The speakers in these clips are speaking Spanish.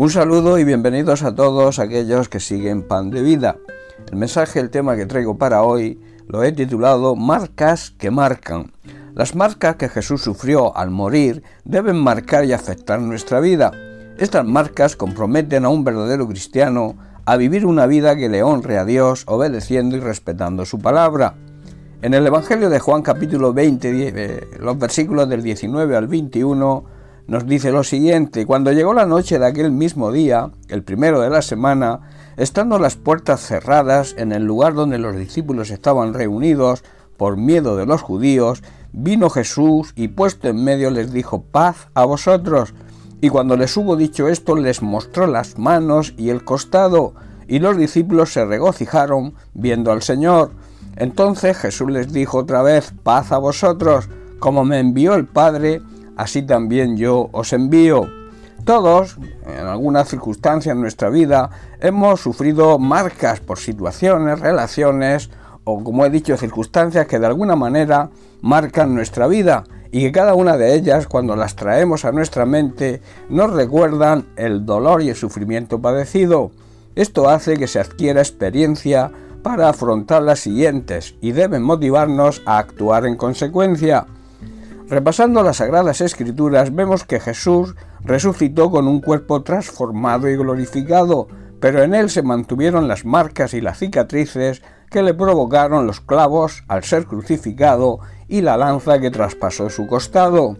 Un saludo y bienvenidos a todos aquellos que siguen Pan de Vida. El mensaje, el tema que traigo para hoy, lo he titulado Marcas que marcan. Las marcas que Jesús sufrió al morir deben marcar y afectar nuestra vida. Estas marcas comprometen a un verdadero cristiano a vivir una vida que le honre a Dios, obedeciendo y respetando su palabra. En el Evangelio de Juan capítulo 20, eh, los versículos del 19 al 21, nos dice lo siguiente, cuando llegó la noche de aquel mismo día, el primero de la semana, estando las puertas cerradas en el lugar donde los discípulos estaban reunidos por miedo de los judíos, vino Jesús y puesto en medio les dijo, paz a vosotros. Y cuando les hubo dicho esto, les mostró las manos y el costado, y los discípulos se regocijaron viendo al Señor. Entonces Jesús les dijo otra vez, paz a vosotros, como me envió el Padre, así también yo os envío. Todos, en alguna circunstancia en nuestra vida, hemos sufrido marcas por situaciones, relaciones o, como he dicho, circunstancias que de alguna manera marcan nuestra vida y que cada una de ellas, cuando las traemos a nuestra mente, nos recuerdan el dolor y el sufrimiento padecido. Esto hace que se adquiera experiencia para afrontar las siguientes y deben motivarnos a actuar en consecuencia. Repasando las Sagradas Escrituras vemos que Jesús resucitó con un cuerpo transformado y glorificado, pero en él se mantuvieron las marcas y las cicatrices que le provocaron los clavos al ser crucificado y la lanza que traspasó su costado.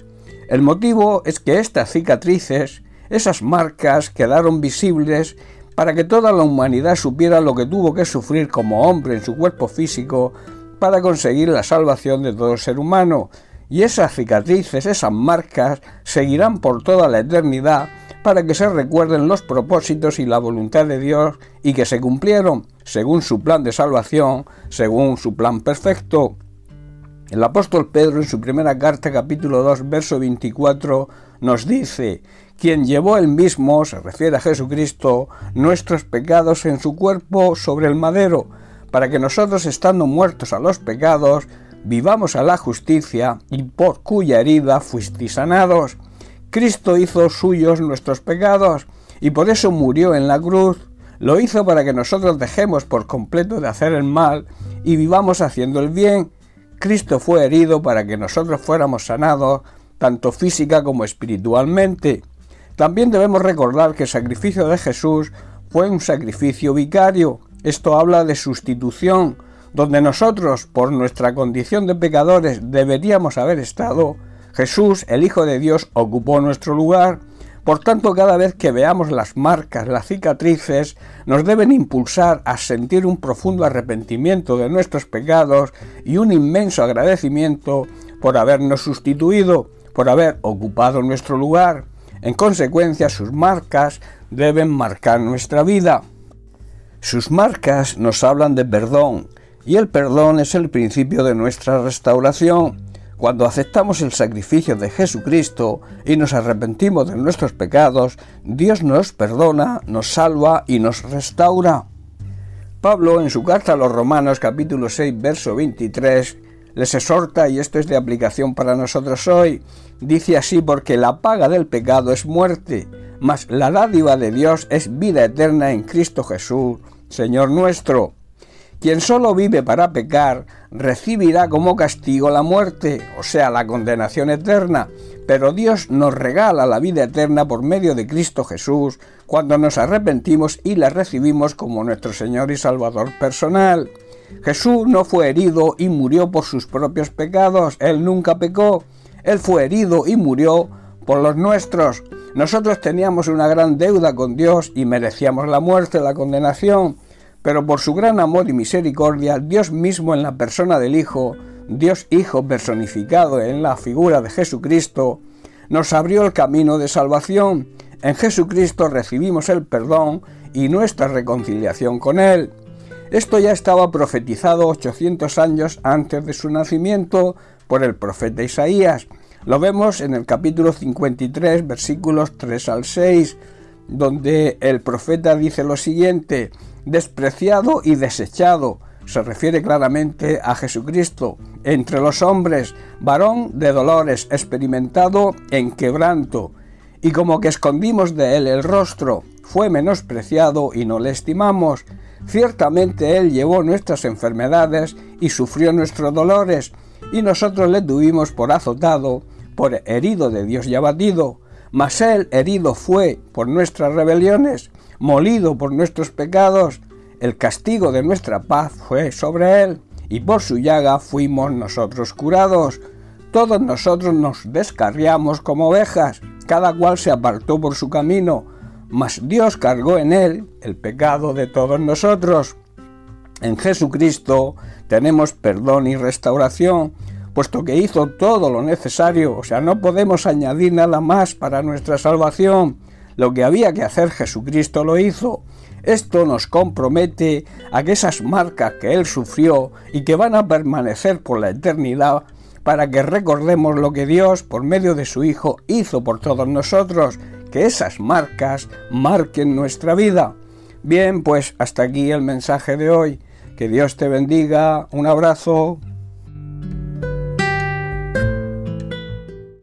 El motivo es que estas cicatrices, esas marcas, quedaron visibles para que toda la humanidad supiera lo que tuvo que sufrir como hombre en su cuerpo físico para conseguir la salvación de todo ser humano, y esas cicatrices, esas marcas, seguirán por toda la eternidad para que se recuerden los propósitos y la voluntad de Dios y que se cumplieron según su plan de salvación, según su plan perfecto. El apóstol Pedro en su primera carta capítulo 2 verso 24 nos dice, quien llevó él mismo, se refiere a Jesucristo, nuestros pecados en su cuerpo sobre el madero, para que nosotros estando muertos a los pecados, vivamos a la justicia y por cuya herida fuisteis sanados. Cristo hizo suyos nuestros pecados y por eso murió en la cruz. Lo hizo para que nosotros dejemos por completo de hacer el mal y vivamos haciendo el bien. Cristo fue herido para que nosotros fuéramos sanados, tanto física como espiritualmente. También debemos recordar que el sacrificio de Jesús fue un sacrificio vicario. Esto habla de sustitución, donde nosotros, por nuestra condición de pecadores, deberíamos haber estado, Jesús, el Hijo de Dios, ocupó nuestro lugar. Por tanto, cada vez que veamos las marcas, las cicatrices, nos deben impulsar a sentir un profundo arrepentimiento de nuestros pecados y un inmenso agradecimiento por habernos sustituido, por haber ocupado nuestro lugar. En consecuencia, sus marcas deben marcar nuestra vida. Sus marcas nos hablan de perdón, y el perdón es el principio de nuestra restauración. Cuando aceptamos el sacrificio de Jesucristo y nos arrepentimos de nuestros pecados, Dios nos perdona, nos salva y nos restaura. Pablo en su carta a los Romanos capítulo 6 verso 23 les exhorta, y esto es de aplicación para nosotros hoy, dice así porque la paga del pecado es muerte, mas la dádiva de Dios es vida eterna en Cristo Jesús, Señor nuestro. Quien solo vive para pecar recibirá como castigo la muerte, o sea, la condenación eterna, pero Dios nos regala la vida eterna por medio de Cristo Jesús cuando nos arrepentimos y la recibimos como nuestro Señor y Salvador personal. Jesús no fue herido y murió por sus propios pecados, Él nunca pecó, Él fue herido y murió por los nuestros. Nosotros teníamos una gran deuda con Dios y merecíamos la muerte, la condenación pero por su gran amor y misericordia, Dios mismo en la persona del Hijo, Dios Hijo personificado en la figura de Jesucristo, nos abrió el camino de salvación. En Jesucristo recibimos el perdón y nuestra reconciliación con Él. Esto ya estaba profetizado 800 años antes de su nacimiento por el profeta Isaías. Lo vemos en el capítulo 53, versículos 3 al 6, donde el profeta dice lo siguiente, despreciado y desechado. Se refiere claramente a Jesucristo, entre los hombres, varón de dolores, experimentado en quebranto, y como que escondimos de él el rostro, fue menospreciado y no le estimamos. Ciertamente él llevó nuestras enfermedades y sufrió nuestros dolores, y nosotros le tuvimos por azotado, por herido de Dios y abatido. Mas él herido fue por nuestras rebeliones, molido por nuestros pecados. El castigo de nuestra paz fue sobre él, y por su llaga fuimos nosotros curados. Todos nosotros nos descarriamos como ovejas, cada cual se apartó por su camino, mas Dios cargó en él el pecado de todos nosotros. En Jesucristo tenemos perdón y restauración, puesto que hizo todo lo necesario, o sea, no podemos añadir nada más para nuestra salvación. Lo que había que hacer Jesucristo lo hizo. Esto nos compromete a que esas marcas que Él sufrió y que van a permanecer por la eternidad, para que recordemos lo que Dios, por medio de su Hijo, hizo por todos nosotros, que esas marcas marquen nuestra vida. Bien, pues hasta aquí el mensaje de hoy. Que Dios te bendiga. Un abrazo.